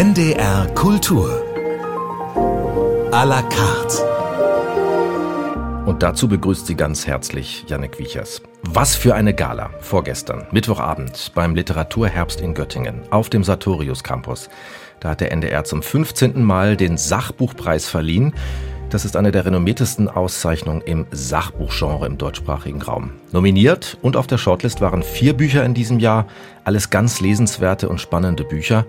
NDR Kultur. À la carte. Und dazu begrüßt sie ganz herzlich Jannik Wiechers. Was für eine Gala vorgestern, Mittwochabend, beim Literaturherbst in Göttingen, auf dem Sartorius Campus. Da hat der NDR zum 15. Mal den Sachbuchpreis verliehen. Das ist eine der renommiertesten Auszeichnungen im Sachbuchgenre im deutschsprachigen Raum. Nominiert und auf der Shortlist waren vier Bücher in diesem Jahr, alles ganz lesenswerte und spannende Bücher.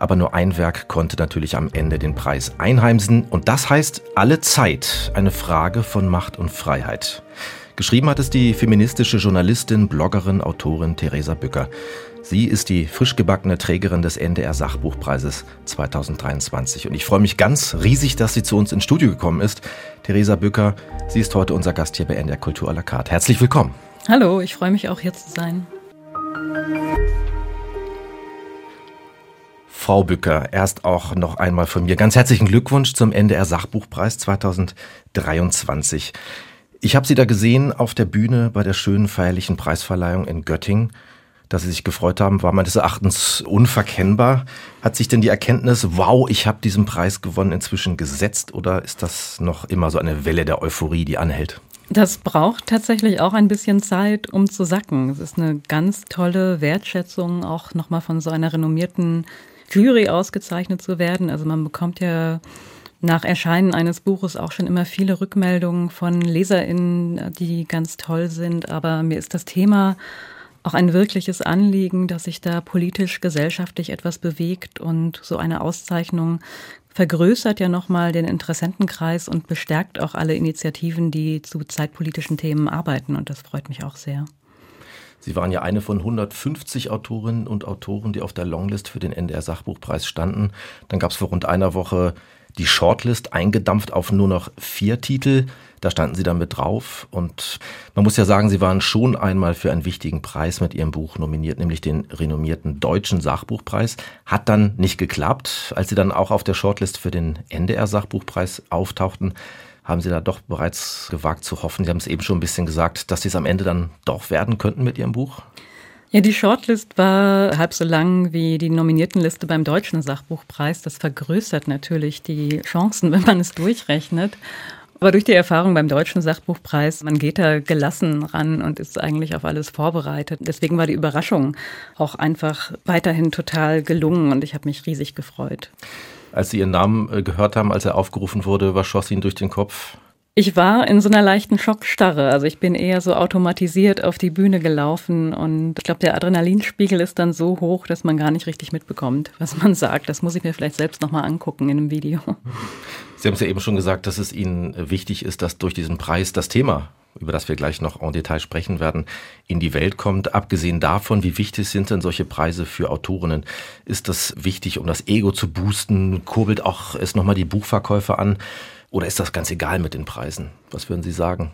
Aber nur ein Werk konnte natürlich am Ende den Preis einheimsen. Und das heißt Alle Zeit, eine Frage von Macht und Freiheit. Geschrieben hat es die feministische Journalistin, Bloggerin, Autorin Theresa Bücker. Sie ist die frisch gebackene Trägerin des NDR Sachbuchpreises 2023. Und ich freue mich ganz riesig, dass sie zu uns ins Studio gekommen ist. Theresa Bücker, sie ist heute unser Gast hier bei NDR Kultur à la carte. Herzlich willkommen. Hallo, ich freue mich auch hier zu sein. Frau Bücker, erst auch noch einmal von mir ganz herzlichen Glückwunsch zum NDR Sachbuchpreis 2023. Ich habe Sie da gesehen auf der Bühne bei der schönen feierlichen Preisverleihung in Göttingen dass Sie sich gefreut haben, war meines Erachtens unverkennbar. Hat sich denn die Erkenntnis, wow, ich habe diesen Preis gewonnen, inzwischen gesetzt oder ist das noch immer so eine Welle der Euphorie, die anhält? Das braucht tatsächlich auch ein bisschen Zeit, um zu sacken. Es ist eine ganz tolle Wertschätzung, auch nochmal von so einer renommierten Jury ausgezeichnet zu werden. Also man bekommt ja nach Erscheinen eines Buches auch schon immer viele Rückmeldungen von LeserInnen, die ganz toll sind. Aber mir ist das Thema auch ein wirkliches Anliegen, dass sich da politisch, gesellschaftlich etwas bewegt und so eine Auszeichnung vergrößert ja nochmal den Interessentenkreis und bestärkt auch alle Initiativen, die zu zeitpolitischen Themen arbeiten und das freut mich auch sehr. Sie waren ja eine von 150 Autorinnen und Autoren, die auf der Longlist für den NDR Sachbuchpreis standen. Dann gab es vor rund einer Woche die Shortlist eingedampft auf nur noch vier Titel. Da standen sie dann mit drauf. Und man muss ja sagen, sie waren schon einmal für einen wichtigen Preis mit ihrem Buch nominiert, nämlich den renommierten Deutschen Sachbuchpreis. Hat dann nicht geklappt. Als sie dann auch auf der Shortlist für den NDR Sachbuchpreis auftauchten, haben sie da doch bereits gewagt zu hoffen. Sie haben es eben schon ein bisschen gesagt, dass sie es am Ende dann doch werden könnten mit ihrem Buch. Ja, die Shortlist war halb so lang wie die Nominiertenliste beim Deutschen Sachbuchpreis. Das vergrößert natürlich die Chancen, wenn man es durchrechnet. Aber durch die Erfahrung beim Deutschen Sachbuchpreis, man geht da gelassen ran und ist eigentlich auf alles vorbereitet. Deswegen war die Überraschung auch einfach weiterhin total gelungen und ich habe mich riesig gefreut. Als Sie Ihren Namen äh, gehört haben, als er aufgerufen wurde, was schoss Ihnen durch den Kopf? Ich war in so einer leichten Schockstarre. Also ich bin eher so automatisiert auf die Bühne gelaufen und ich glaube, der Adrenalinspiegel ist dann so hoch, dass man gar nicht richtig mitbekommt, was man sagt. Das muss ich mir vielleicht selbst nochmal angucken in einem Video. Sie haben es ja eben schon gesagt, dass es Ihnen wichtig ist, dass durch diesen Preis das Thema über das wir gleich noch en Detail sprechen werden, in die Welt kommt. Abgesehen davon, wie wichtig sind denn solche Preise für Autorinnen? Ist das wichtig, um das Ego zu boosten? Kurbelt auch es nochmal die Buchverkäufe an? Oder ist das ganz egal mit den Preisen? Was würden Sie sagen?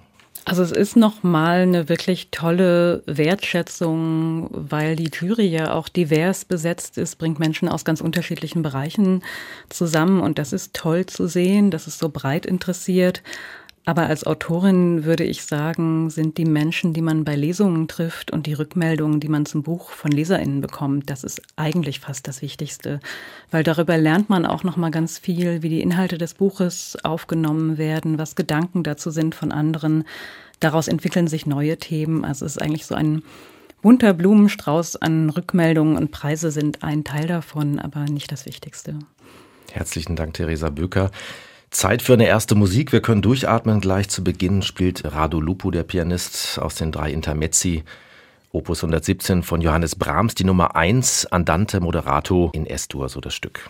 Also es ist nochmal eine wirklich tolle Wertschätzung, weil die Jury ja auch divers besetzt ist, bringt Menschen aus ganz unterschiedlichen Bereichen zusammen und das ist toll zu sehen, dass es so breit interessiert. Aber als Autorin würde ich sagen, sind die Menschen, die man bei Lesungen trifft und die Rückmeldungen, die man zum Buch von LeserInnen bekommt, das ist eigentlich fast das Wichtigste. Weil darüber lernt man auch nochmal ganz viel, wie die Inhalte des Buches aufgenommen werden, was Gedanken dazu sind von anderen. Daraus entwickeln sich neue Themen. Also es ist eigentlich so ein bunter Blumenstrauß an Rückmeldungen und Preise sind ein Teil davon, aber nicht das Wichtigste. Herzlichen Dank, Theresa Böker. Zeit für eine erste Musik. Wir können durchatmen. Gleich zu Beginn spielt Rado Lupo, der Pianist aus den drei Intermezzi, Opus 117 von Johannes Brahms, die Nummer 1, Andante Moderato in S-Dur, so das Stück.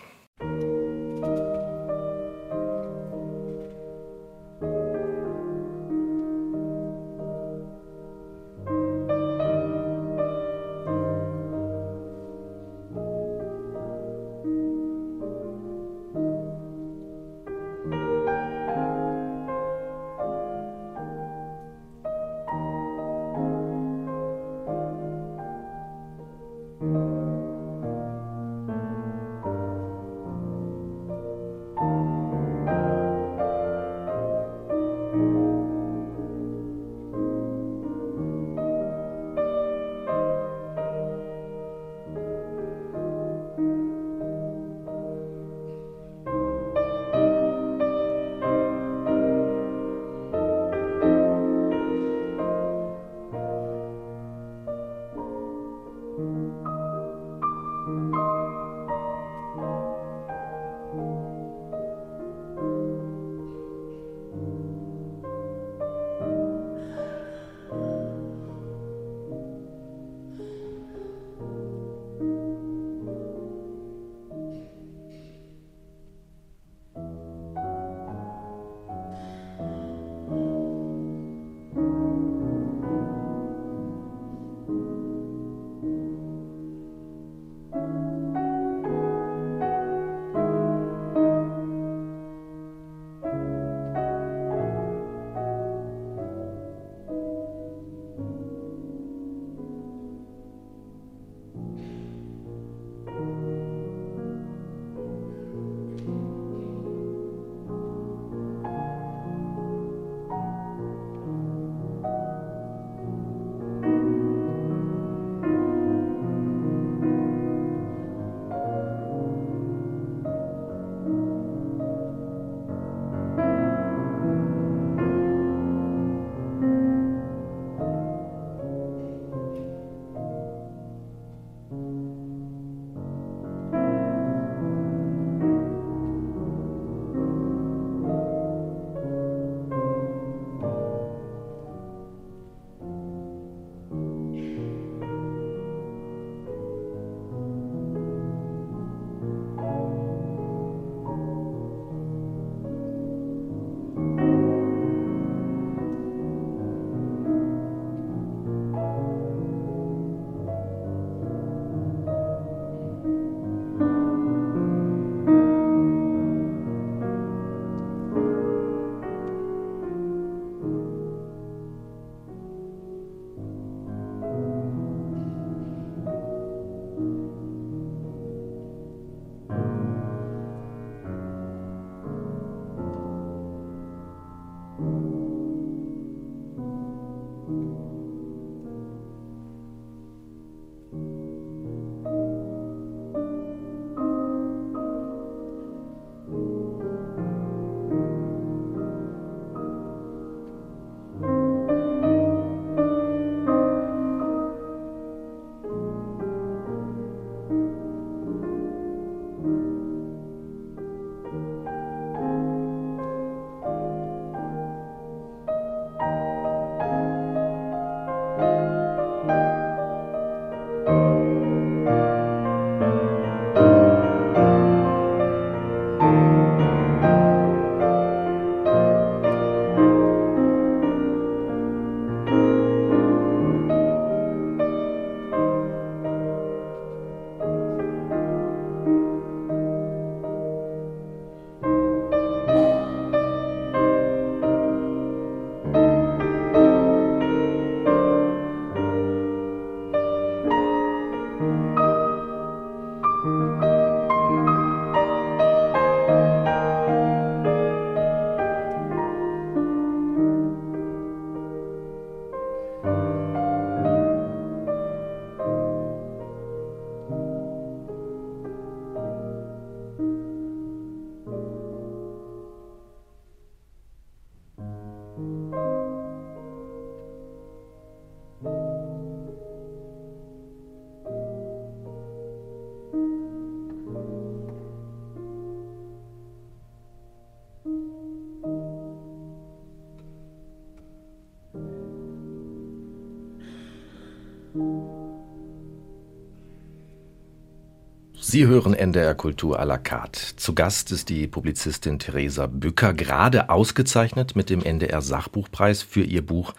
Sie hören NDR Kultur à la carte. Zu Gast ist die Publizistin Theresa Bücker, gerade ausgezeichnet mit dem NDR Sachbuchpreis für ihr Buch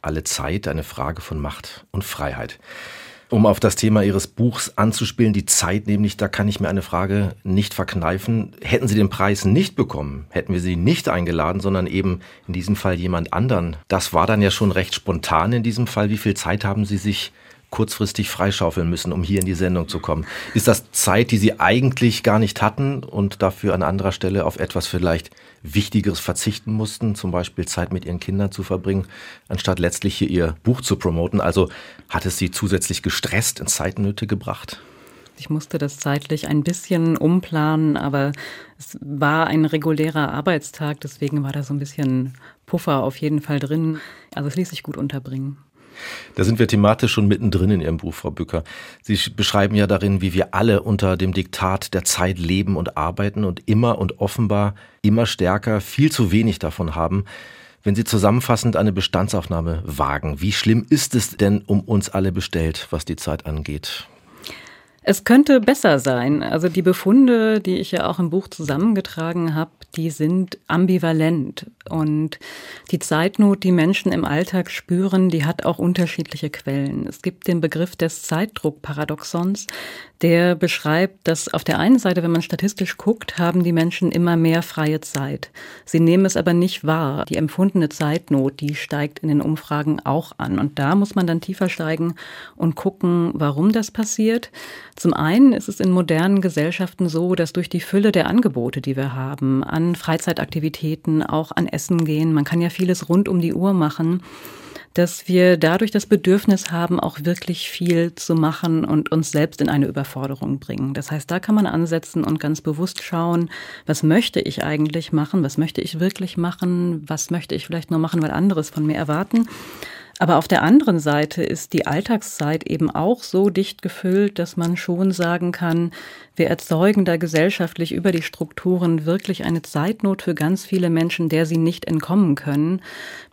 Alle Zeit, eine Frage von Macht und Freiheit. Um auf das Thema Ihres Buchs anzuspielen, die Zeit nämlich, da kann ich mir eine Frage nicht verkneifen. Hätten Sie den Preis nicht bekommen, hätten wir Sie nicht eingeladen, sondern eben in diesem Fall jemand anderen. Das war dann ja schon recht spontan in diesem Fall. Wie viel Zeit haben Sie sich kurzfristig freischaufeln müssen, um hier in die Sendung zu kommen. Ist das Zeit, die Sie eigentlich gar nicht hatten und dafür an anderer Stelle auf etwas vielleicht Wichtigeres verzichten mussten, zum Beispiel Zeit mit Ihren Kindern zu verbringen, anstatt letztlich hier Ihr Buch zu promoten? Also hat es Sie zusätzlich gestresst, in Zeitnöte gebracht? Ich musste das zeitlich ein bisschen umplanen, aber es war ein regulärer Arbeitstag, deswegen war da so ein bisschen Puffer auf jeden Fall drin. Also es ließ sich gut unterbringen. Da sind wir thematisch schon mittendrin in Ihrem Buch, Frau Bücker. Sie beschreiben ja darin, wie wir alle unter dem Diktat der Zeit leben und arbeiten und immer und offenbar immer stärker viel zu wenig davon haben. Wenn Sie zusammenfassend eine Bestandsaufnahme wagen, wie schlimm ist es denn um uns alle bestellt, was die Zeit angeht? Es könnte besser sein. Also die Befunde, die ich ja auch im Buch zusammengetragen habe, die sind ambivalent. Und die Zeitnot, die Menschen im Alltag spüren, die hat auch unterschiedliche Quellen. Es gibt den Begriff des Zeitdruckparadoxons, der beschreibt, dass auf der einen Seite, wenn man statistisch guckt, haben die Menschen immer mehr freie Zeit. Sie nehmen es aber nicht wahr. Die empfundene Zeitnot, die steigt in den Umfragen auch an. Und da muss man dann tiefer steigen und gucken, warum das passiert. Zum einen ist es in modernen Gesellschaften so, dass durch die Fülle der Angebote, die wir haben, an Freizeitaktivitäten, auch an Essen gehen, man kann ja vieles rund um die Uhr machen, dass wir dadurch das Bedürfnis haben, auch wirklich viel zu machen und uns selbst in eine Überforderung bringen. Das heißt, da kann man ansetzen und ganz bewusst schauen, was möchte ich eigentlich machen, was möchte ich wirklich machen, was möchte ich vielleicht nur machen, weil anderes von mir erwarten. Aber auf der anderen Seite ist die Alltagszeit eben auch so dicht gefüllt, dass man schon sagen kann, wir erzeugen da gesellschaftlich über die Strukturen wirklich eine Zeitnot für ganz viele Menschen, der sie nicht entkommen können.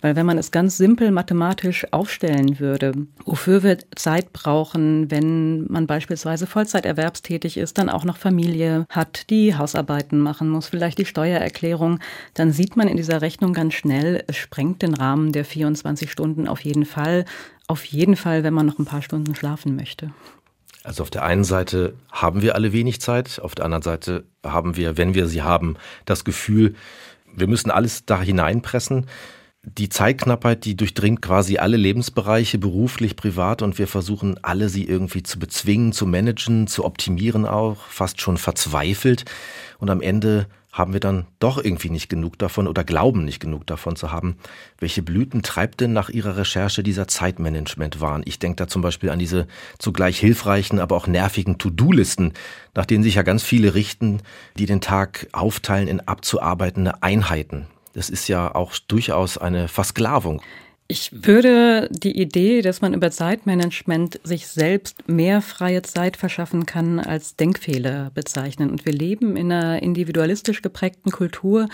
Weil wenn man es ganz simpel mathematisch aufstellen würde, wofür wir Zeit brauchen, wenn man beispielsweise Vollzeiterwerbstätig ist, dann auch noch Familie hat, die Hausarbeiten machen muss, vielleicht die Steuererklärung, dann sieht man in dieser Rechnung ganz schnell, es sprengt den Rahmen der 24 Stunden auf jeden Fall. Auf jeden Fall, wenn man noch ein paar Stunden schlafen möchte. Also auf der einen Seite haben wir alle wenig Zeit, auf der anderen Seite haben wir, wenn wir sie haben, das Gefühl, wir müssen alles da hineinpressen. Die Zeitknappheit, die durchdringt quasi alle Lebensbereiche, beruflich, privat, und wir versuchen alle sie irgendwie zu bezwingen, zu managen, zu optimieren auch, fast schon verzweifelt. Und am Ende haben wir dann doch irgendwie nicht genug davon oder glauben nicht genug davon zu haben. Welche Blüten treibt denn nach Ihrer Recherche dieser Zeitmanagement-Wahn? Ich denke da zum Beispiel an diese zugleich hilfreichen, aber auch nervigen To-Do-Listen, nach denen sich ja ganz viele richten, die den Tag aufteilen in abzuarbeitende Einheiten. Das ist ja auch durchaus eine Versklavung. Ich würde die Idee, dass man über Zeitmanagement sich selbst mehr freie Zeit verschaffen kann, als Denkfehler bezeichnen. Und wir leben in einer individualistisch geprägten Kultur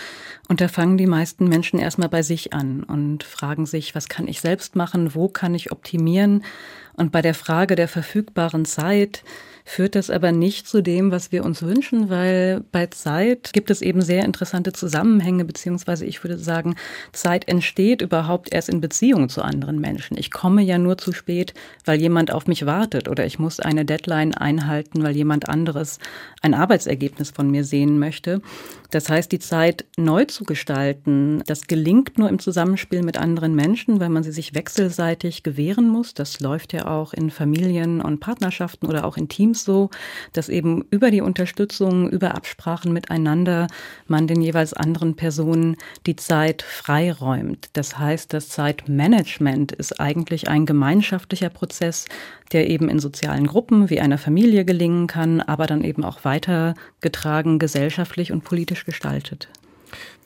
und da fangen die meisten Menschen erstmal bei sich an und fragen sich, was kann ich selbst machen, wo kann ich optimieren? Und bei der Frage der verfügbaren Zeit führt das aber nicht zu dem, was wir uns wünschen, weil bei Zeit gibt es eben sehr interessante Zusammenhänge, beziehungsweise ich würde sagen, Zeit entsteht überhaupt erst in Beziehung zu anderen Menschen. Ich komme ja nur zu spät, weil jemand auf mich wartet oder ich muss eine Deadline einhalten, weil jemand anderes ein Arbeitsergebnis von mir sehen möchte. Das heißt, die Zeit neu zu gestalten, das gelingt nur im Zusammenspiel mit anderen Menschen, weil man sie sich wechselseitig gewähren muss. Das läuft ja auch in Familien und Partnerschaften oder auch in Teams so, dass eben über die Unterstützung, über Absprachen miteinander man den jeweils anderen Personen die Zeit freiräumt. Das heißt, das Zeitmanagement ist eigentlich ein gemeinschaftlicher Prozess, der eben in sozialen Gruppen wie einer Familie gelingen kann, aber dann eben auch weitergetragen gesellschaftlich und politisch gestaltet.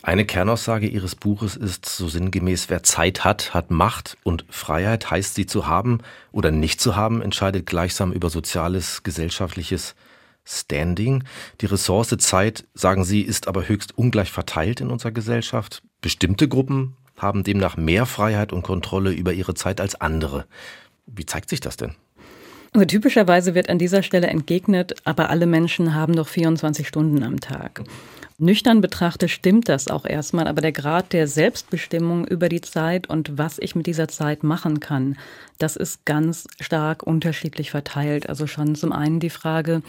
Eine Kernaussage Ihres Buches ist so sinngemäß, wer Zeit hat, hat Macht und Freiheit heißt sie zu haben oder nicht zu haben, entscheidet gleichsam über soziales, gesellschaftliches Standing. Die Ressource Zeit, sagen Sie, ist aber höchst ungleich verteilt in unserer Gesellschaft. Bestimmte Gruppen haben demnach mehr Freiheit und Kontrolle über ihre Zeit als andere. Wie zeigt sich das denn? Also typischerweise wird an dieser Stelle entgegnet, aber alle Menschen haben doch 24 Stunden am Tag. Nüchtern betrachtet stimmt das auch erstmal, aber der Grad der Selbstbestimmung über die Zeit und was ich mit dieser Zeit machen kann, das ist ganz stark unterschiedlich verteilt. Also schon zum einen die Frage,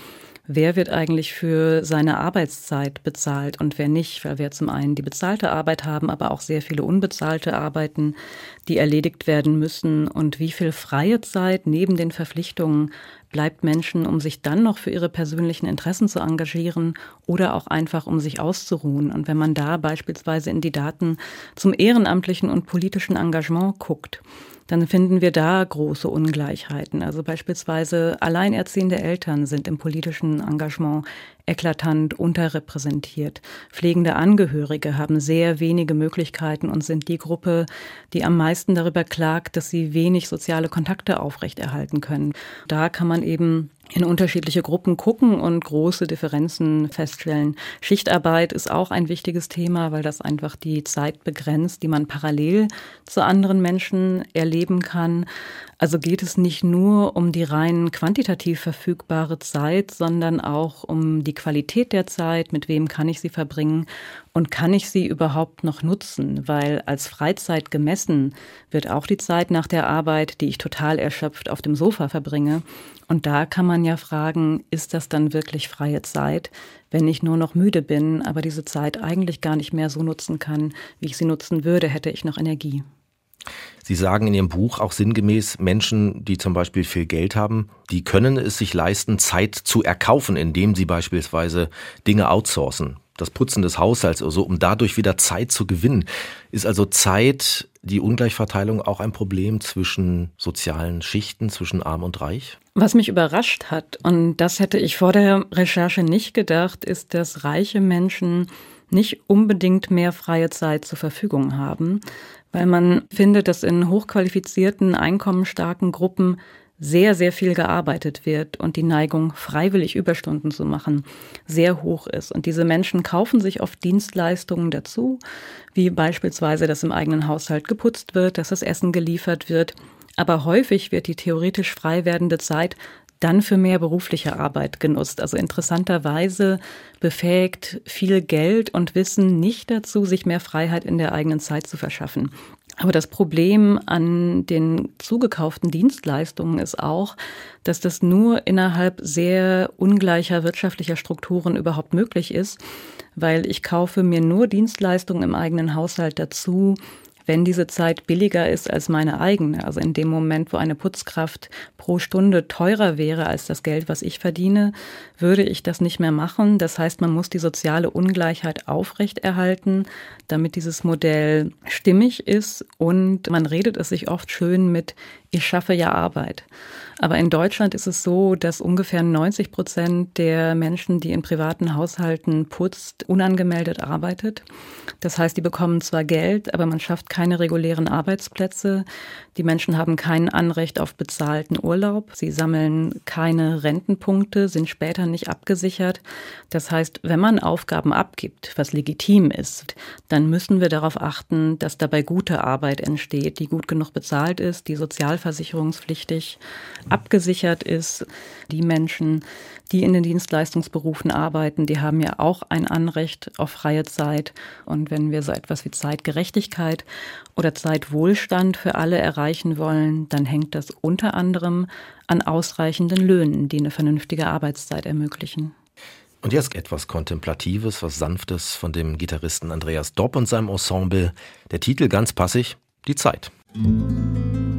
wer wird eigentlich für seine Arbeitszeit bezahlt und wer nicht, weil wir zum einen die bezahlte Arbeit haben, aber auch sehr viele unbezahlte Arbeiten, die erledigt werden müssen und wie viel freie Zeit neben den Verpflichtungen bleibt Menschen, um sich dann noch für ihre persönlichen Interessen zu engagieren oder auch einfach um sich auszuruhen. Und wenn man da beispielsweise in die Daten zum ehrenamtlichen und politischen Engagement guckt, dann finden wir da große Ungleichheiten. Also beispielsweise alleinerziehende Eltern sind im politischen Engagement eklatant unterrepräsentiert. Pflegende Angehörige haben sehr wenige Möglichkeiten und sind die Gruppe, die am meisten darüber klagt, dass sie wenig soziale Kontakte aufrechterhalten können. Da kann man eben in unterschiedliche Gruppen gucken und große Differenzen feststellen. Schichtarbeit ist auch ein wichtiges Thema, weil das einfach die Zeit begrenzt, die man parallel zu anderen Menschen erleben kann. Also geht es nicht nur um die rein quantitativ verfügbare Zeit, sondern auch um die Qualität der Zeit, mit wem kann ich sie verbringen und kann ich sie überhaupt noch nutzen, weil als Freizeit gemessen wird auch die Zeit nach der Arbeit, die ich total erschöpft auf dem Sofa verbringe. Und da kann man ja fragen, ist das dann wirklich freie Zeit, wenn ich nur noch müde bin, aber diese Zeit eigentlich gar nicht mehr so nutzen kann, wie ich sie nutzen würde, hätte ich noch Energie. Sie sagen in Ihrem Buch auch sinngemäß, Menschen, die zum Beispiel viel Geld haben, die können es sich leisten, Zeit zu erkaufen, indem sie beispielsweise Dinge outsourcen. Das Putzen des Haushalts oder so, um dadurch wieder Zeit zu gewinnen. Ist also Zeit, die Ungleichverteilung auch ein Problem zwischen sozialen Schichten, zwischen Arm und Reich? Was mich überrascht hat, und das hätte ich vor der Recherche nicht gedacht, ist, dass reiche Menschen nicht unbedingt mehr freie Zeit zur Verfügung haben, weil man findet, dass in hochqualifizierten, einkommensstarken Gruppen sehr, sehr viel gearbeitet wird und die Neigung, freiwillig Überstunden zu machen, sehr hoch ist. Und diese Menschen kaufen sich oft Dienstleistungen dazu, wie beispielsweise, dass im eigenen Haushalt geputzt wird, dass das Essen geliefert wird. Aber häufig wird die theoretisch frei werdende Zeit dann für mehr berufliche Arbeit genutzt. Also interessanterweise befähigt viel Geld und Wissen nicht dazu, sich mehr Freiheit in der eigenen Zeit zu verschaffen. Aber das Problem an den zugekauften Dienstleistungen ist auch, dass das nur innerhalb sehr ungleicher wirtschaftlicher Strukturen überhaupt möglich ist, weil ich kaufe mir nur Dienstleistungen im eigenen Haushalt dazu, wenn diese Zeit billiger ist als meine eigene. Also in dem Moment, wo eine Putzkraft pro Stunde teurer wäre als das Geld, was ich verdiene, würde ich das nicht mehr machen. Das heißt, man muss die soziale Ungleichheit aufrechterhalten, damit dieses Modell stimmig ist und man redet es sich oft schön mit, ich schaffe ja Arbeit. Aber in Deutschland ist es so, dass ungefähr 90 Prozent der Menschen, die in privaten Haushalten putzt, unangemeldet arbeitet. Das heißt, die bekommen zwar Geld, aber man schafft keine regulären Arbeitsplätze. Die Menschen haben kein Anrecht auf bezahlten Urlaub. Sie sammeln keine Rentenpunkte, sind später nicht abgesichert. Das heißt, wenn man Aufgaben abgibt, was legitim ist, dann müssen wir darauf achten, dass dabei gute Arbeit entsteht, die gut genug bezahlt ist, die sozialversicherungspflichtig abgesichert ist. Die Menschen, die in den Dienstleistungsberufen arbeiten, die haben ja auch ein Anrecht auf freie Zeit. Und wenn wir so etwas wie Zeitgerechtigkeit oder Zeitwohlstand für alle erreichen wollen, dann hängt das unter anderem an ausreichenden Löhnen, die eine vernünftige Arbeitszeit ermöglichen. Und jetzt etwas Kontemplatives, was Sanftes von dem Gitarristen Andreas Dopp und seinem Ensemble. Der Titel ganz passig, die Zeit. Musik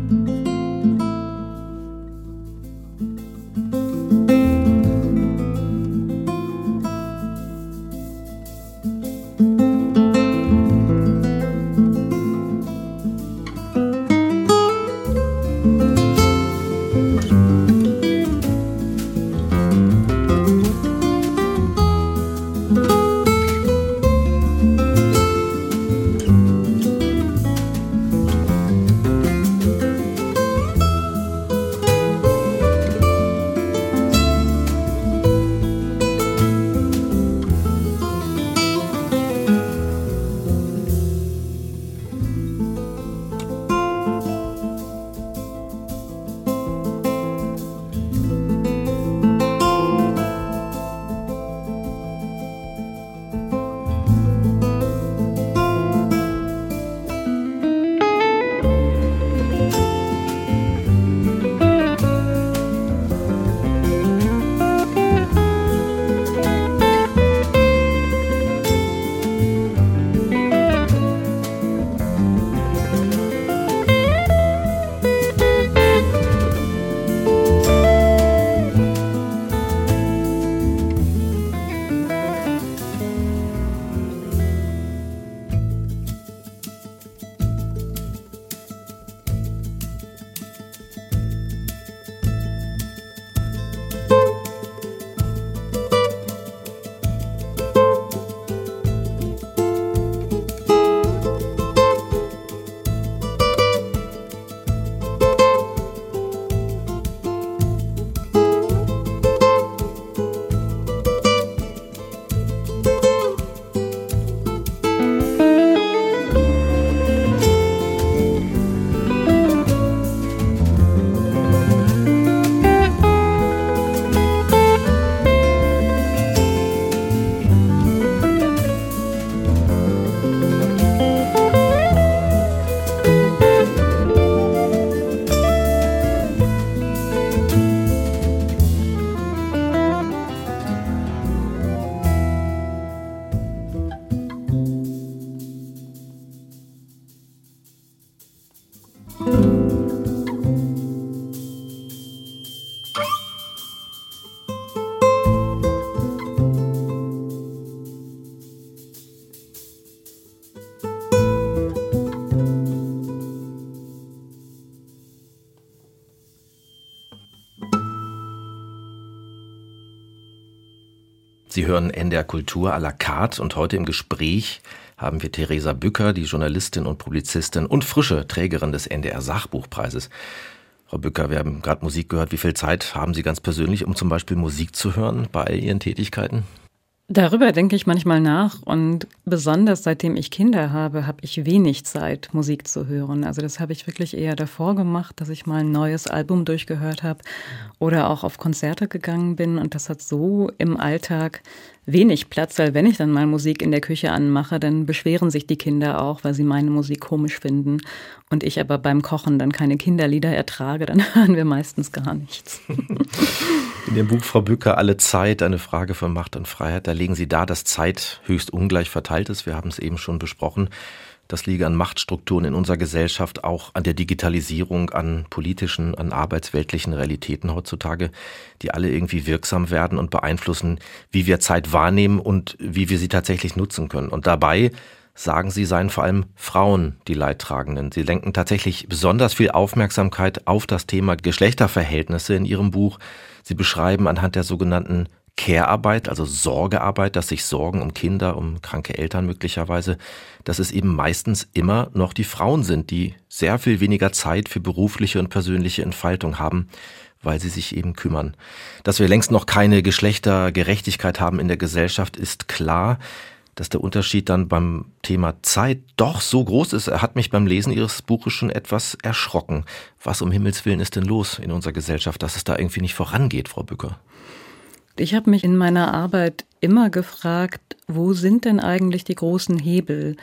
Sie hören NDR Kultur à la carte und heute im Gespräch haben wir Theresa Bücker, die Journalistin und Publizistin und frische Trägerin des NDR Sachbuchpreises. Frau Bücker, wir haben gerade Musik gehört. Wie viel Zeit haben Sie ganz persönlich, um zum Beispiel Musik zu hören bei Ihren Tätigkeiten? Darüber denke ich manchmal nach und besonders seitdem ich Kinder habe, habe ich wenig Zeit, Musik zu hören. Also das habe ich wirklich eher davor gemacht, dass ich mal ein neues Album durchgehört habe oder auch auf Konzerte gegangen bin und das hat so im Alltag wenig Platz, weil wenn ich dann mal Musik in der Küche anmache, dann beschweren sich die Kinder auch, weil sie meine Musik komisch finden und ich aber beim Kochen dann keine Kinderlieder ertrage, dann hören wir meistens gar nichts. In Ihrem Buch Frau Bücker Alle Zeit, eine Frage von Macht und Freiheit, da legen Sie dar, dass Zeit höchst ungleich verteilt ist. Wir haben es eben schon besprochen. Das liege an Machtstrukturen in unserer Gesellschaft, auch an der Digitalisierung, an politischen, an arbeitsweltlichen Realitäten heutzutage, die alle irgendwie wirksam werden und beeinflussen, wie wir Zeit wahrnehmen und wie wir sie tatsächlich nutzen können. Und dabei sagen sie, seien vor allem Frauen die Leidtragenden. Sie lenken tatsächlich besonders viel Aufmerksamkeit auf das Thema Geschlechterverhältnisse in ihrem Buch. Sie beschreiben anhand der sogenannten Care-Arbeit, also Sorgearbeit, dass sich Sorgen um Kinder, um kranke Eltern möglicherweise, dass es eben meistens immer noch die Frauen sind, die sehr viel weniger Zeit für berufliche und persönliche Entfaltung haben, weil sie sich eben kümmern. Dass wir längst noch keine Geschlechtergerechtigkeit haben in der Gesellschaft, ist klar dass der Unterschied dann beim Thema Zeit doch so groß ist. Er hat mich beim Lesen Ihres Buches schon etwas erschrocken. Was um Himmels Willen ist denn los in unserer Gesellschaft, dass es da irgendwie nicht vorangeht, Frau Bücker? Ich habe mich in meiner Arbeit immer gefragt, wo sind denn eigentlich die großen Hebel?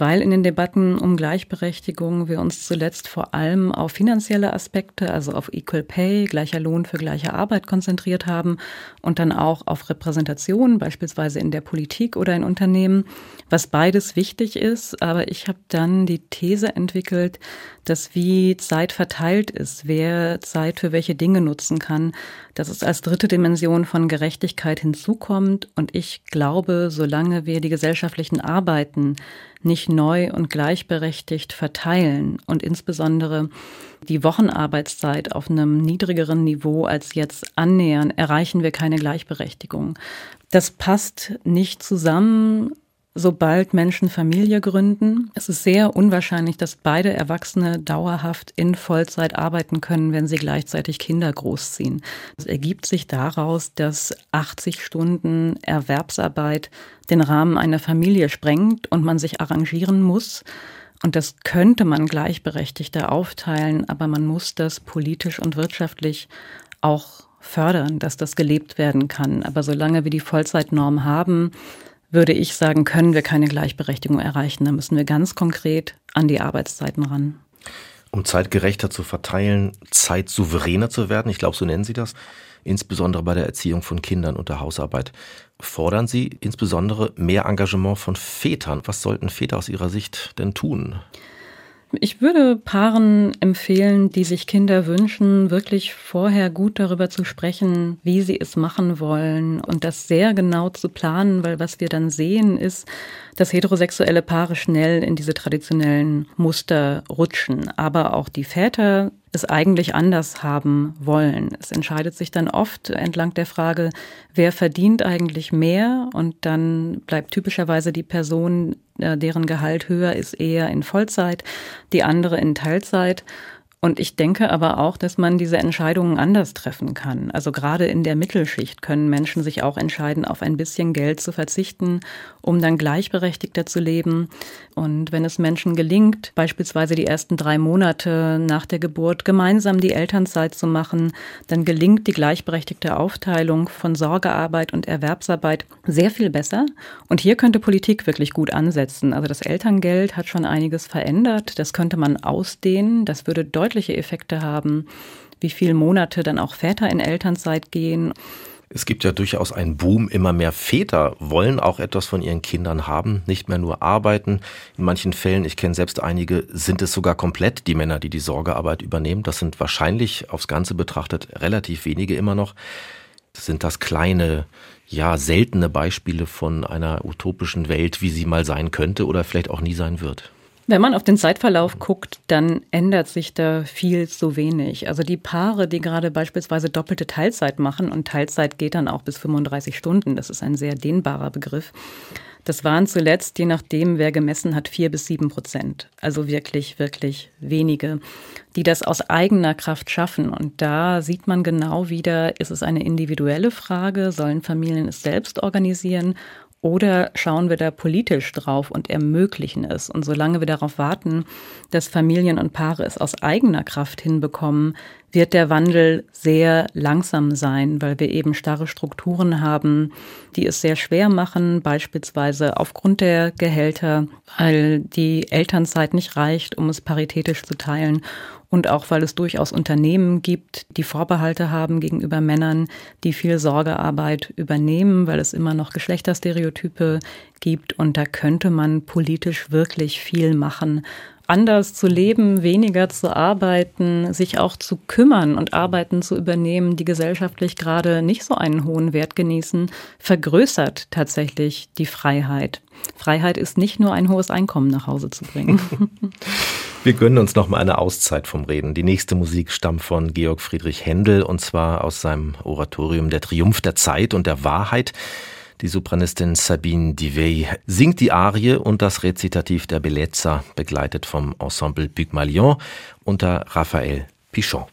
Weil in den Debatten um Gleichberechtigung wir uns zuletzt vor allem auf finanzielle Aspekte, also auf Equal Pay, gleicher Lohn für gleiche Arbeit konzentriert haben und dann auch auf Repräsentation, beispielsweise in der Politik oder in Unternehmen, was beides wichtig ist. Aber ich habe dann die These entwickelt, dass wie Zeit verteilt ist, wer Zeit für welche Dinge nutzen kann, dass es als dritte Dimension von Gerechtigkeit hinzukommt. Und ich glaube, solange wir die gesellschaftlichen Arbeiten nicht neu und gleichberechtigt verteilen und insbesondere die Wochenarbeitszeit auf einem niedrigeren Niveau als jetzt annähern, erreichen wir keine Gleichberechtigung. Das passt nicht zusammen sobald Menschen Familie gründen. Es ist sehr unwahrscheinlich, dass beide Erwachsene dauerhaft in Vollzeit arbeiten können, wenn sie gleichzeitig Kinder großziehen. Es ergibt sich daraus, dass 80 Stunden Erwerbsarbeit den Rahmen einer Familie sprengt und man sich arrangieren muss. Und das könnte man gleichberechtigter aufteilen, aber man muss das politisch und wirtschaftlich auch fördern, dass das gelebt werden kann. Aber solange wir die Vollzeitnorm haben, würde ich sagen, können wir keine Gleichberechtigung erreichen. Da müssen wir ganz konkret an die Arbeitszeiten ran. Um Zeit gerechter zu verteilen, Zeit souveräner zu werden, ich glaube, so nennen Sie das, insbesondere bei der Erziehung von Kindern und der Hausarbeit. Fordern Sie insbesondere mehr Engagement von Vätern. Was sollten Väter aus Ihrer Sicht denn tun? Ich würde Paaren empfehlen, die sich Kinder wünschen, wirklich vorher gut darüber zu sprechen, wie sie es machen wollen und das sehr genau zu planen, weil was wir dann sehen ist, dass heterosexuelle Paare schnell in diese traditionellen Muster rutschen, aber auch die Väter es eigentlich anders haben wollen. Es entscheidet sich dann oft entlang der Frage, wer verdient eigentlich mehr und dann bleibt typischerweise die Person, äh, deren Gehalt höher ist, eher in Vollzeit, die andere in Teilzeit. Und ich denke aber auch, dass man diese Entscheidungen anders treffen kann. Also gerade in der Mittelschicht können Menschen sich auch entscheiden, auf ein bisschen Geld zu verzichten, um dann gleichberechtigter zu leben. Und wenn es Menschen gelingt, beispielsweise die ersten drei Monate nach der Geburt gemeinsam die Elternzeit zu machen, dann gelingt die gleichberechtigte Aufteilung von Sorgearbeit und Erwerbsarbeit sehr viel besser. Und hier könnte Politik wirklich gut ansetzen. Also das Elterngeld hat schon einiges verändert. Das könnte man ausdehnen. Das würde deutlich deutliche Effekte haben, wie viele Monate dann auch Väter in Elternzeit gehen. Es gibt ja durchaus einen Boom. Immer mehr Väter wollen auch etwas von ihren Kindern haben, nicht mehr nur arbeiten. In manchen Fällen, ich kenne selbst einige, sind es sogar komplett die Männer, die die Sorgearbeit übernehmen. Das sind wahrscheinlich aufs Ganze betrachtet relativ wenige immer noch. Sind das kleine, ja, seltene Beispiele von einer utopischen Welt, wie sie mal sein könnte oder vielleicht auch nie sein wird? Wenn man auf den Zeitverlauf guckt, dann ändert sich da viel zu wenig. Also die Paare, die gerade beispielsweise doppelte Teilzeit machen und Teilzeit geht dann auch bis 35 Stunden, das ist ein sehr dehnbarer Begriff. Das waren zuletzt, je nachdem, wer gemessen hat, vier bis sieben Prozent. Also wirklich, wirklich wenige, die das aus eigener Kraft schaffen. Und da sieht man genau wieder, ist es eine individuelle Frage, sollen Familien es selbst organisieren oder schauen wir da politisch drauf und ermöglichen es? Und solange wir darauf warten, dass Familien und Paare es aus eigener Kraft hinbekommen, wird der Wandel sehr langsam sein, weil wir eben starre Strukturen haben, die es sehr schwer machen, beispielsweise aufgrund der Gehälter, weil die Elternzeit nicht reicht, um es paritätisch zu teilen und auch weil es durchaus Unternehmen gibt, die Vorbehalte haben gegenüber Männern, die viel Sorgearbeit übernehmen, weil es immer noch Geschlechterstereotype gibt. Und da könnte man politisch wirklich viel machen anders zu leben, weniger zu arbeiten, sich auch zu kümmern und Arbeiten zu übernehmen, die gesellschaftlich gerade nicht so einen hohen Wert genießen, vergrößert tatsächlich die Freiheit. Freiheit ist nicht nur ein hohes Einkommen nach Hause zu bringen. Wir gönnen uns noch mal eine Auszeit vom Reden. Die nächste Musik stammt von Georg Friedrich Händel und zwar aus seinem Oratorium Der Triumph der Zeit und der Wahrheit. Die Sopranistin Sabine Divey singt die Arie und das Rezitativ der Bellezza, begleitet vom Ensemble Pygmalion unter Raphael Pichon.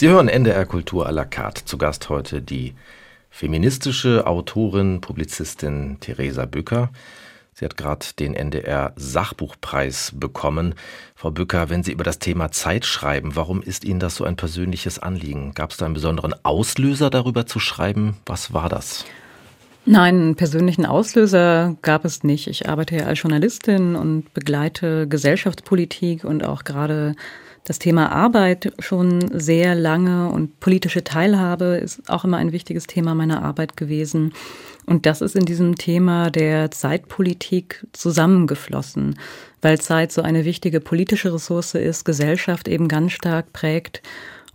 Sie hören NDR Kultur à la carte. Zu Gast heute die feministische Autorin, Publizistin Theresa Bücker. Sie hat gerade den NDR Sachbuchpreis bekommen. Frau Bücker, wenn Sie über das Thema Zeit schreiben, warum ist Ihnen das so ein persönliches Anliegen? Gab es da einen besonderen Auslöser darüber zu schreiben? Was war das? Nein, einen persönlichen Auslöser gab es nicht. Ich arbeite ja als Journalistin und begleite Gesellschaftspolitik und auch gerade das Thema Arbeit schon sehr lange und politische Teilhabe ist auch immer ein wichtiges Thema meiner Arbeit gewesen. Und das ist in diesem Thema der Zeitpolitik zusammengeflossen, weil Zeit so eine wichtige politische Ressource ist, Gesellschaft eben ganz stark prägt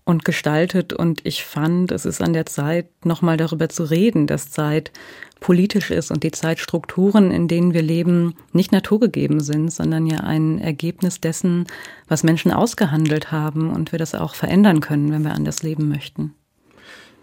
und gestaltet. Und ich fand, es ist an der Zeit, nochmal darüber zu reden, dass Zeit politisch ist und die Zeitstrukturen, in denen wir leben, nicht naturgegeben sind, sondern ja ein Ergebnis dessen, was Menschen ausgehandelt haben und wir das auch verändern können, wenn wir anders leben möchten.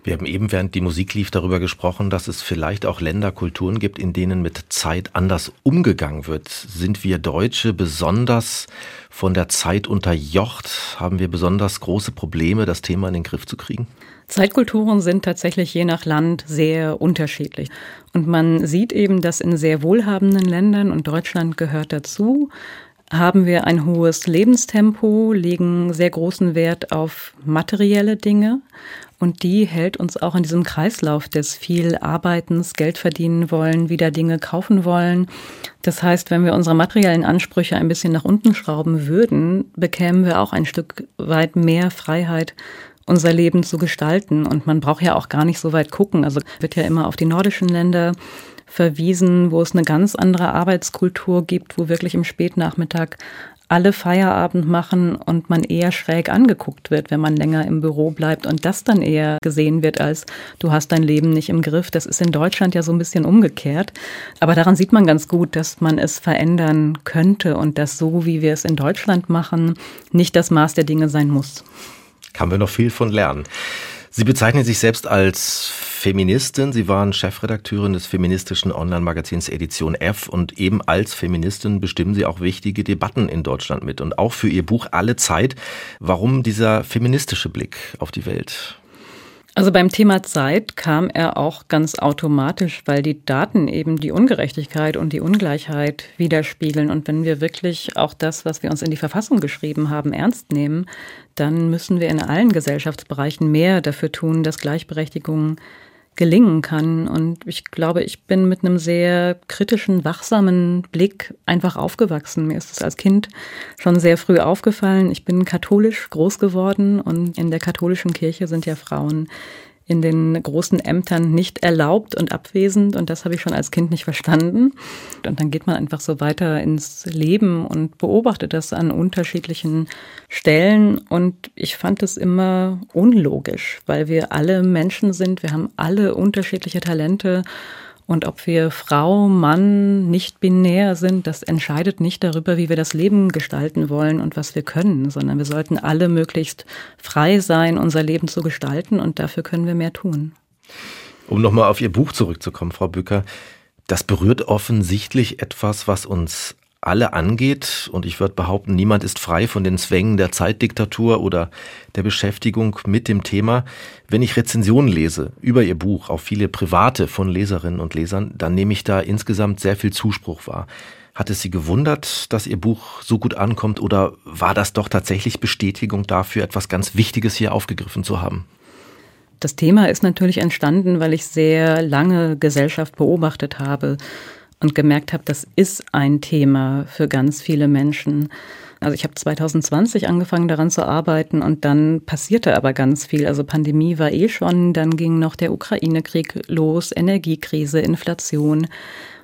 Wir haben eben, während die Musik lief, darüber gesprochen, dass es vielleicht auch Länder, Kulturen gibt, in denen mit Zeit anders umgegangen wird. Sind wir Deutsche besonders von der Zeit unterjocht? Haben wir besonders große Probleme, das Thema in den Griff zu kriegen? Zeitkulturen sind tatsächlich je nach Land sehr unterschiedlich. Und man sieht eben, dass in sehr wohlhabenden Ländern, und Deutschland gehört dazu, haben wir ein hohes Lebenstempo, legen sehr großen Wert auf materielle Dinge und die hält uns auch in diesem Kreislauf des viel Arbeitens, Geld verdienen wollen, wieder Dinge kaufen wollen. Das heißt, wenn wir unsere materiellen Ansprüche ein bisschen nach unten schrauben würden, bekämen wir auch ein Stück weit mehr Freiheit unser Leben zu gestalten. Und man braucht ja auch gar nicht so weit gucken. Also wird ja immer auf die nordischen Länder verwiesen, wo es eine ganz andere Arbeitskultur gibt, wo wirklich im Spätnachmittag alle Feierabend machen und man eher schräg angeguckt wird, wenn man länger im Büro bleibt und das dann eher gesehen wird als du hast dein Leben nicht im Griff. Das ist in Deutschland ja so ein bisschen umgekehrt. Aber daran sieht man ganz gut, dass man es verändern könnte und dass so, wie wir es in Deutschland machen, nicht das Maß der Dinge sein muss. Kann wir noch viel von lernen. Sie bezeichnen sich selbst als Feministin. Sie waren Chefredakteurin des feministischen Online-Magazins Edition F und eben als Feministin bestimmen Sie auch wichtige Debatten in Deutschland mit und auch für Ihr Buch Alle Zeit. Warum dieser feministische Blick auf die Welt? Also beim Thema Zeit kam er auch ganz automatisch, weil die Daten eben die Ungerechtigkeit und die Ungleichheit widerspiegeln. Und wenn wir wirklich auch das, was wir uns in die Verfassung geschrieben haben, ernst nehmen, dann müssen wir in allen Gesellschaftsbereichen mehr dafür tun, dass Gleichberechtigung gelingen kann. Und ich glaube, ich bin mit einem sehr kritischen, wachsamen Blick einfach aufgewachsen. Mir ist es als Kind schon sehr früh aufgefallen. Ich bin katholisch groß geworden und in der katholischen Kirche sind ja Frauen in den großen Ämtern nicht erlaubt und abwesend. Und das habe ich schon als Kind nicht verstanden. Und dann geht man einfach so weiter ins Leben und beobachtet das an unterschiedlichen Stellen. Und ich fand es immer unlogisch, weil wir alle Menschen sind, wir haben alle unterschiedliche Talente und ob wir Frau, Mann, nicht binär sind, das entscheidet nicht darüber, wie wir das Leben gestalten wollen und was wir können, sondern wir sollten alle möglichst frei sein, unser Leben zu gestalten und dafür können wir mehr tun. Um nochmal auf Ihr Buch zurückzukommen, Frau Bücker. Das berührt offensichtlich etwas, was uns alle angeht. Und ich würde behaupten, niemand ist frei von den Zwängen der Zeitdiktatur oder der Beschäftigung mit dem Thema. Wenn ich Rezensionen lese über Ihr Buch, auch viele private von Leserinnen und Lesern, dann nehme ich da insgesamt sehr viel Zuspruch wahr. Hat es Sie gewundert, dass Ihr Buch so gut ankommt oder war das doch tatsächlich Bestätigung dafür, etwas ganz Wichtiges hier aufgegriffen zu haben? Das Thema ist natürlich entstanden, weil ich sehr lange Gesellschaft beobachtet habe und gemerkt habe, das ist ein Thema für ganz viele Menschen. Also ich habe 2020 angefangen daran zu arbeiten und dann passierte aber ganz viel. Also Pandemie war eh schon, dann ging noch der Ukraine-Krieg los, Energiekrise, Inflation.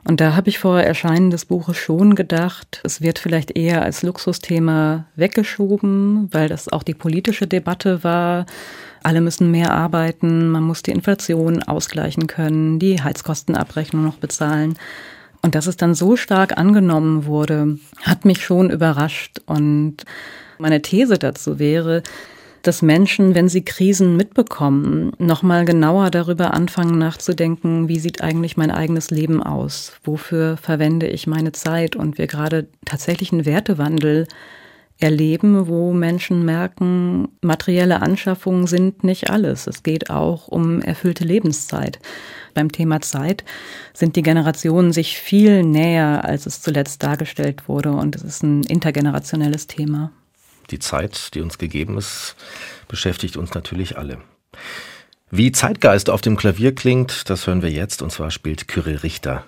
Und da habe ich vor Erscheinen des Buches schon gedacht, es wird vielleicht eher als Luxusthema weggeschoben, weil das auch die politische Debatte war. Alle müssen mehr arbeiten, man muss die Inflation ausgleichen können, die Heizkostenabrechnung noch bezahlen. Und dass es dann so stark angenommen wurde, hat mich schon überrascht. Und meine These dazu wäre, dass Menschen, wenn sie Krisen mitbekommen, nochmal genauer darüber anfangen nachzudenken, wie sieht eigentlich mein eigenes Leben aus? Wofür verwende ich meine Zeit? Und wir gerade tatsächlich einen Wertewandel erleben, wo Menschen merken, materielle Anschaffungen sind nicht alles. Es geht auch um erfüllte Lebenszeit. Beim Thema Zeit sind die Generationen sich viel näher, als es zuletzt dargestellt wurde. Und es ist ein intergenerationelles Thema. Die Zeit, die uns gegeben ist, beschäftigt uns natürlich alle. Wie Zeitgeist auf dem Klavier klingt, das hören wir jetzt. Und zwar spielt Kyrill Richter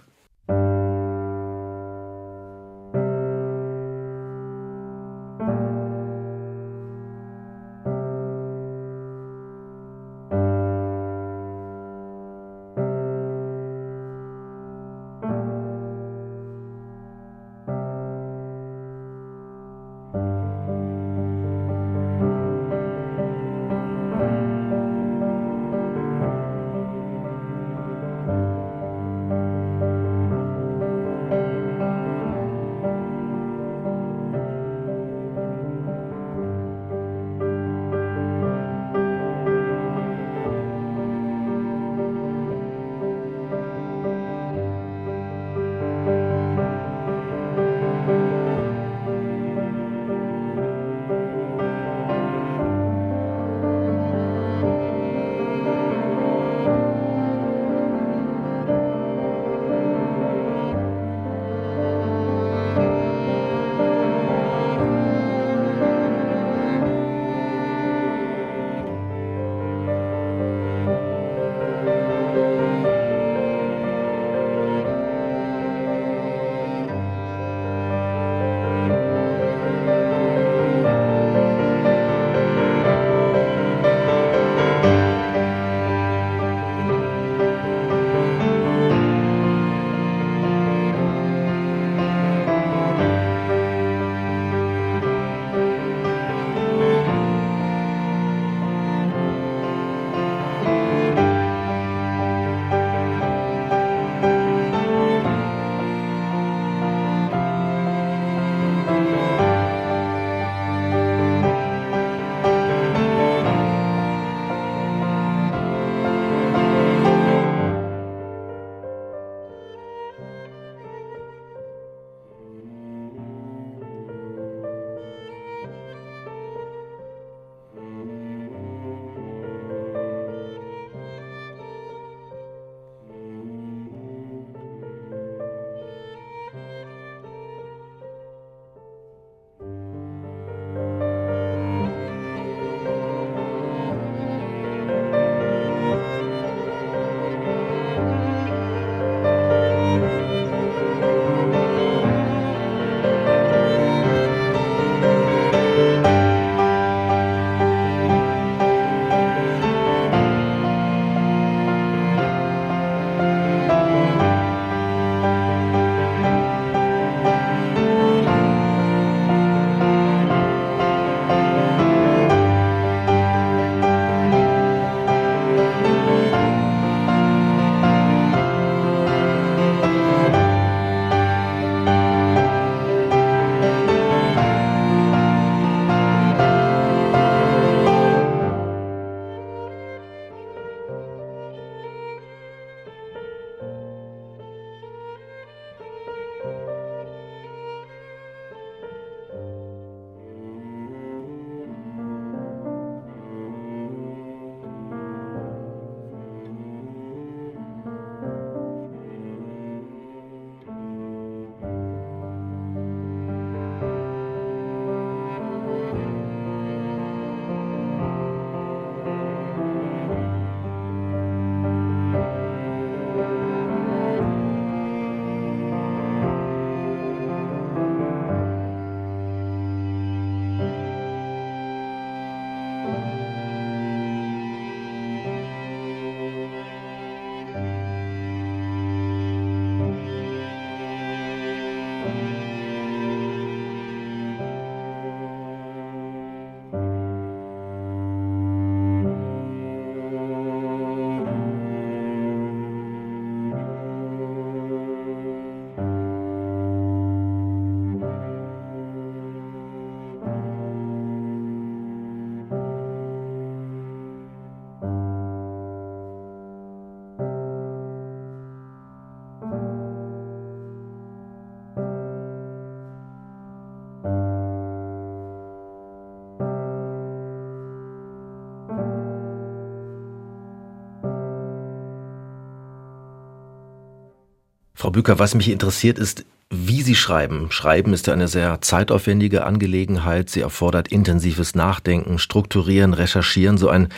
Frau Büker, was mich interessiert ist, wie Sie schreiben. Schreiben ist eine sehr zeitaufwendige Angelegenheit. Sie erfordert intensives Nachdenken, Strukturieren, Recherchieren. So ein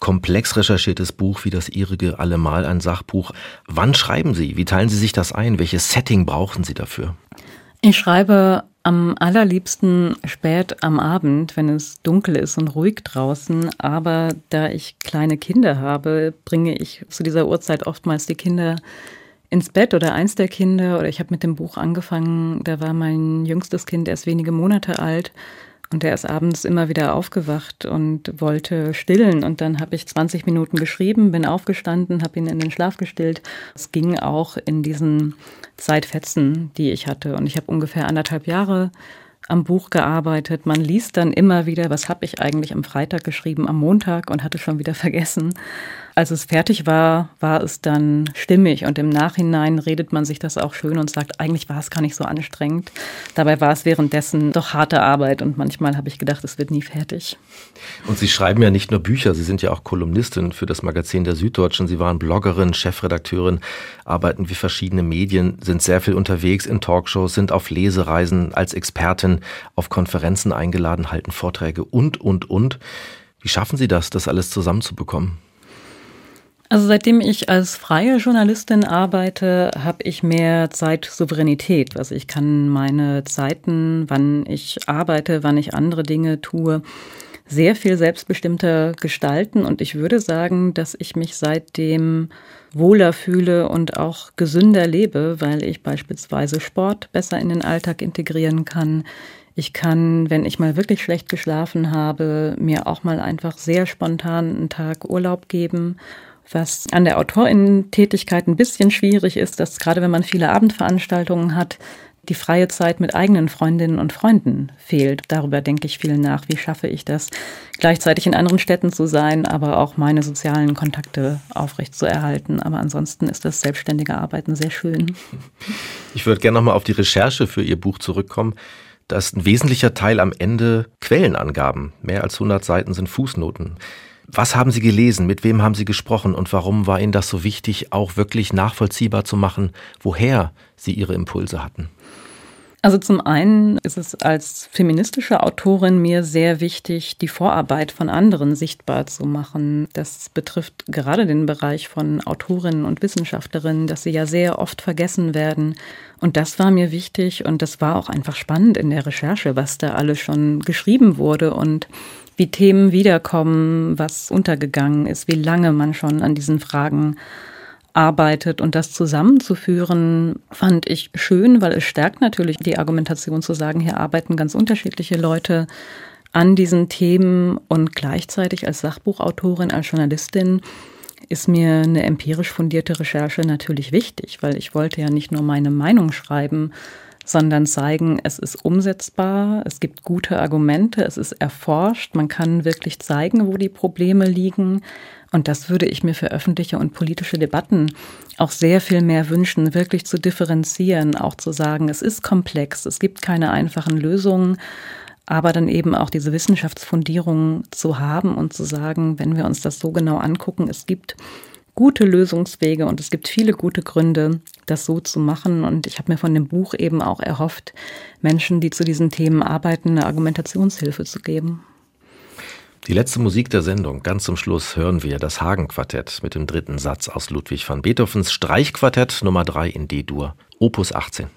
komplex recherchiertes Buch wie das Ihrige allemal ein Sachbuch. Wann schreiben Sie? Wie teilen Sie sich das ein? Welches Setting brauchen Sie dafür? Ich schreibe am allerliebsten spät am Abend, wenn es dunkel ist und ruhig draußen. Aber da ich kleine Kinder habe, bringe ich zu dieser Uhrzeit oftmals die Kinder ins Bett oder eins der Kinder. Oder ich habe mit dem Buch angefangen, da war mein jüngstes Kind erst wenige Monate alt. Und er ist abends immer wieder aufgewacht und wollte stillen. Und dann habe ich 20 Minuten geschrieben, bin aufgestanden, habe ihn in den Schlaf gestillt. Es ging auch in diesen Zeitfetzen, die ich hatte. Und ich habe ungefähr anderthalb Jahre am Buch gearbeitet. Man liest dann immer wieder, was habe ich eigentlich am Freitag geschrieben, am Montag und hatte schon wieder vergessen. Als es fertig war, war es dann stimmig und im Nachhinein redet man sich das auch schön und sagt, eigentlich war es gar nicht so anstrengend. Dabei war es währenddessen doch harte Arbeit und manchmal habe ich gedacht, es wird nie fertig. Und Sie schreiben ja nicht nur Bücher, Sie sind ja auch Kolumnistin für das Magazin der Süddeutschen. Sie waren Bloggerin, Chefredakteurin, arbeiten wie verschiedene Medien, sind sehr viel unterwegs in Talkshows, sind auf Lesereisen als Expertin auf Konferenzen eingeladen, halten Vorträge und, und, und. Wie schaffen Sie das, das alles zusammenzubekommen? Also seitdem ich als freie Journalistin arbeite, habe ich mehr Zeitsouveränität. Also ich kann meine Zeiten, wann ich arbeite, wann ich andere Dinge tue, sehr viel selbstbestimmter gestalten. Und ich würde sagen, dass ich mich seitdem wohler fühle und auch gesünder lebe, weil ich beispielsweise Sport besser in den Alltag integrieren kann. Ich kann, wenn ich mal wirklich schlecht geschlafen habe, mir auch mal einfach sehr spontan einen Tag Urlaub geben was an der Autorinnen-Tätigkeit ein bisschen schwierig ist, dass gerade wenn man viele Abendveranstaltungen hat, die freie Zeit mit eigenen Freundinnen und Freunden fehlt. Darüber denke ich viel nach. Wie schaffe ich das, gleichzeitig in anderen Städten zu sein, aber auch meine sozialen Kontakte aufrechtzuerhalten. Aber ansonsten ist das selbstständige Arbeiten sehr schön. Ich würde gerne nochmal auf die Recherche für Ihr Buch zurückkommen. Da ist ein wesentlicher Teil am Ende Quellenangaben. Mehr als 100 Seiten sind Fußnoten. Was haben Sie gelesen? Mit wem haben Sie gesprochen? Und warum war Ihnen das so wichtig, auch wirklich nachvollziehbar zu machen, woher Sie Ihre Impulse hatten? Also zum einen ist es als feministische Autorin mir sehr wichtig, die Vorarbeit von anderen sichtbar zu machen. Das betrifft gerade den Bereich von Autorinnen und Wissenschaftlerinnen, dass sie ja sehr oft vergessen werden. Und das war mir wichtig und das war auch einfach spannend in der Recherche, was da alles schon geschrieben wurde und wie Themen wiederkommen, was untergegangen ist, wie lange man schon an diesen Fragen arbeitet. Und das zusammenzuführen, fand ich schön, weil es stärkt natürlich die Argumentation zu sagen, hier arbeiten ganz unterschiedliche Leute an diesen Themen. Und gleichzeitig als Sachbuchautorin, als Journalistin ist mir eine empirisch fundierte Recherche natürlich wichtig, weil ich wollte ja nicht nur meine Meinung schreiben, sondern zeigen, es ist umsetzbar, es gibt gute Argumente, es ist erforscht, man kann wirklich zeigen, wo die Probleme liegen. Und das würde ich mir für öffentliche und politische Debatten auch sehr viel mehr wünschen, wirklich zu differenzieren, auch zu sagen, es ist komplex, es gibt keine einfachen Lösungen, aber dann eben auch diese Wissenschaftsfundierung zu haben und zu sagen, wenn wir uns das so genau angucken, es gibt gute Lösungswege und es gibt viele gute Gründe, das so zu machen. Und ich habe mir von dem Buch eben auch erhofft, Menschen, die zu diesen Themen arbeiten, eine Argumentationshilfe zu geben. Die letzte Musik der Sendung, ganz zum Schluss hören wir das Hagen-Quartett mit dem dritten Satz aus Ludwig van Beethovens Streichquartett Nummer 3 in D-Dur, Opus 18.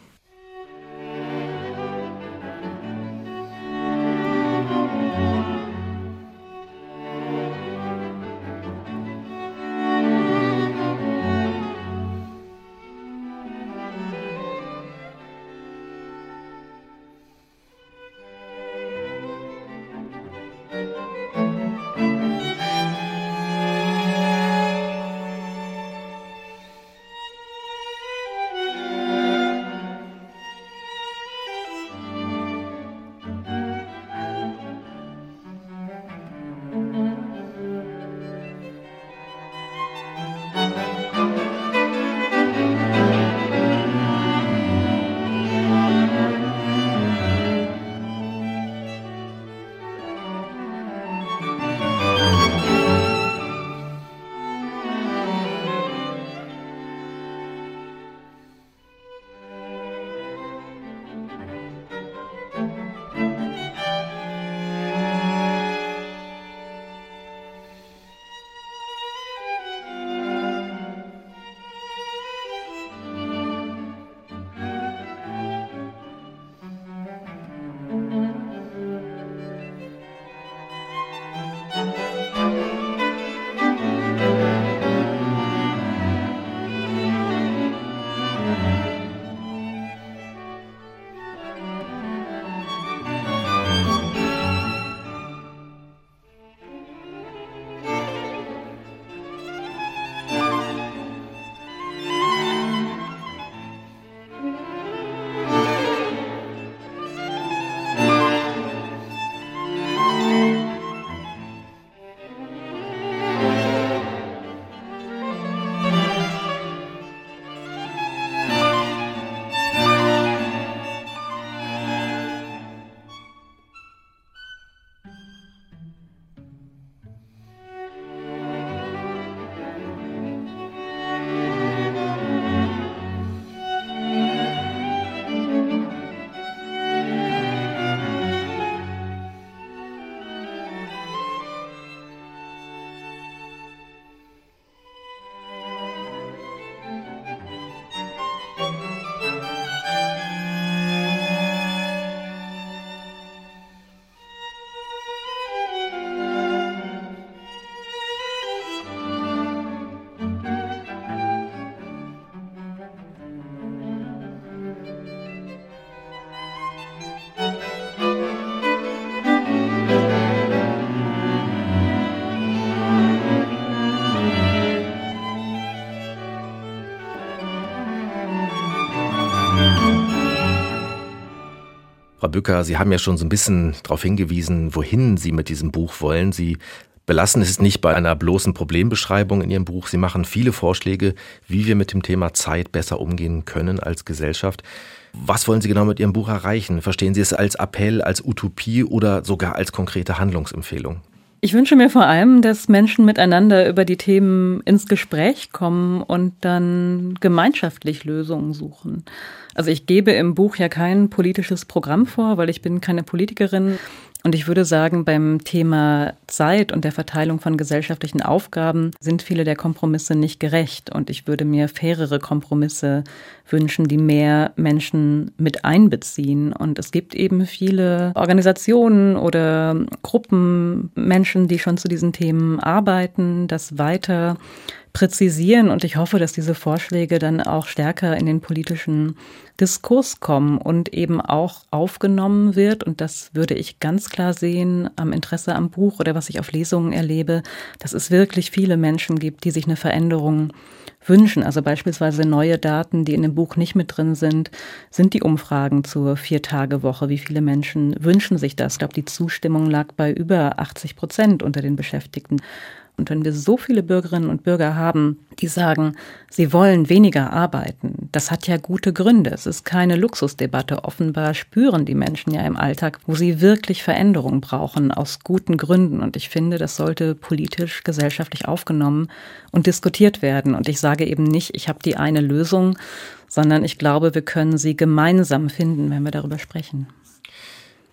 Bücker, Sie haben ja schon so ein bisschen darauf hingewiesen, wohin Sie mit diesem Buch wollen. Sie belassen es nicht bei einer bloßen Problembeschreibung in Ihrem Buch. Sie machen viele Vorschläge, wie wir mit dem Thema Zeit besser umgehen können als Gesellschaft. Was wollen Sie genau mit Ihrem Buch erreichen? Verstehen Sie es als Appell, als Utopie oder sogar als konkrete Handlungsempfehlung? Ich wünsche mir vor allem, dass Menschen miteinander über die Themen ins Gespräch kommen und dann gemeinschaftlich Lösungen suchen. Also ich gebe im Buch ja kein politisches Programm vor, weil ich bin keine Politikerin. Und ich würde sagen, beim Thema Zeit und der Verteilung von gesellschaftlichen Aufgaben sind viele der Kompromisse nicht gerecht. Und ich würde mir fairere Kompromisse wünschen, die mehr Menschen mit einbeziehen. Und es gibt eben viele Organisationen oder Gruppen, Menschen, die schon zu diesen Themen arbeiten, das weiter präzisieren und ich hoffe, dass diese Vorschläge dann auch stärker in den politischen Diskurs kommen und eben auch aufgenommen wird. Und das würde ich ganz klar sehen am Interesse am Buch oder was ich auf Lesungen erlebe, dass es wirklich viele Menschen gibt, die sich eine Veränderung wünschen. Also beispielsweise neue Daten, die in dem Buch nicht mit drin sind, sind die Umfragen zur Vier-Tage-Woche. Wie viele Menschen wünschen sich das? Ich glaube, die Zustimmung lag bei über 80 Prozent unter den Beschäftigten. Und wenn wir so viele Bürgerinnen und Bürger haben, die sagen, sie wollen weniger arbeiten, das hat ja gute Gründe. Es ist keine Luxusdebatte. Offenbar spüren die Menschen ja im Alltag, wo sie wirklich Veränderungen brauchen, aus guten Gründen. Und ich finde, das sollte politisch, gesellschaftlich aufgenommen und diskutiert werden. Und ich sage eben nicht, ich habe die eine Lösung, sondern ich glaube, wir können sie gemeinsam finden, wenn wir darüber sprechen.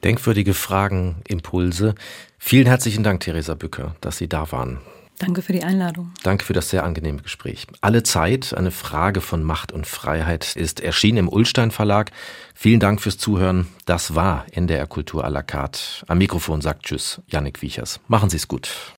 Denkwürdige Fragen, Impulse. Vielen herzlichen Dank, Theresa Bücker, dass Sie da waren. Danke für die Einladung. Danke für das sehr angenehme Gespräch. Alle Zeit, eine Frage von Macht und Freiheit, ist erschienen im Ulstein Verlag. Vielen Dank fürs Zuhören. Das war NDR Kultur à la carte. Am Mikrofon sagt Tschüss, Yannick Wiechers. Machen Sie es gut.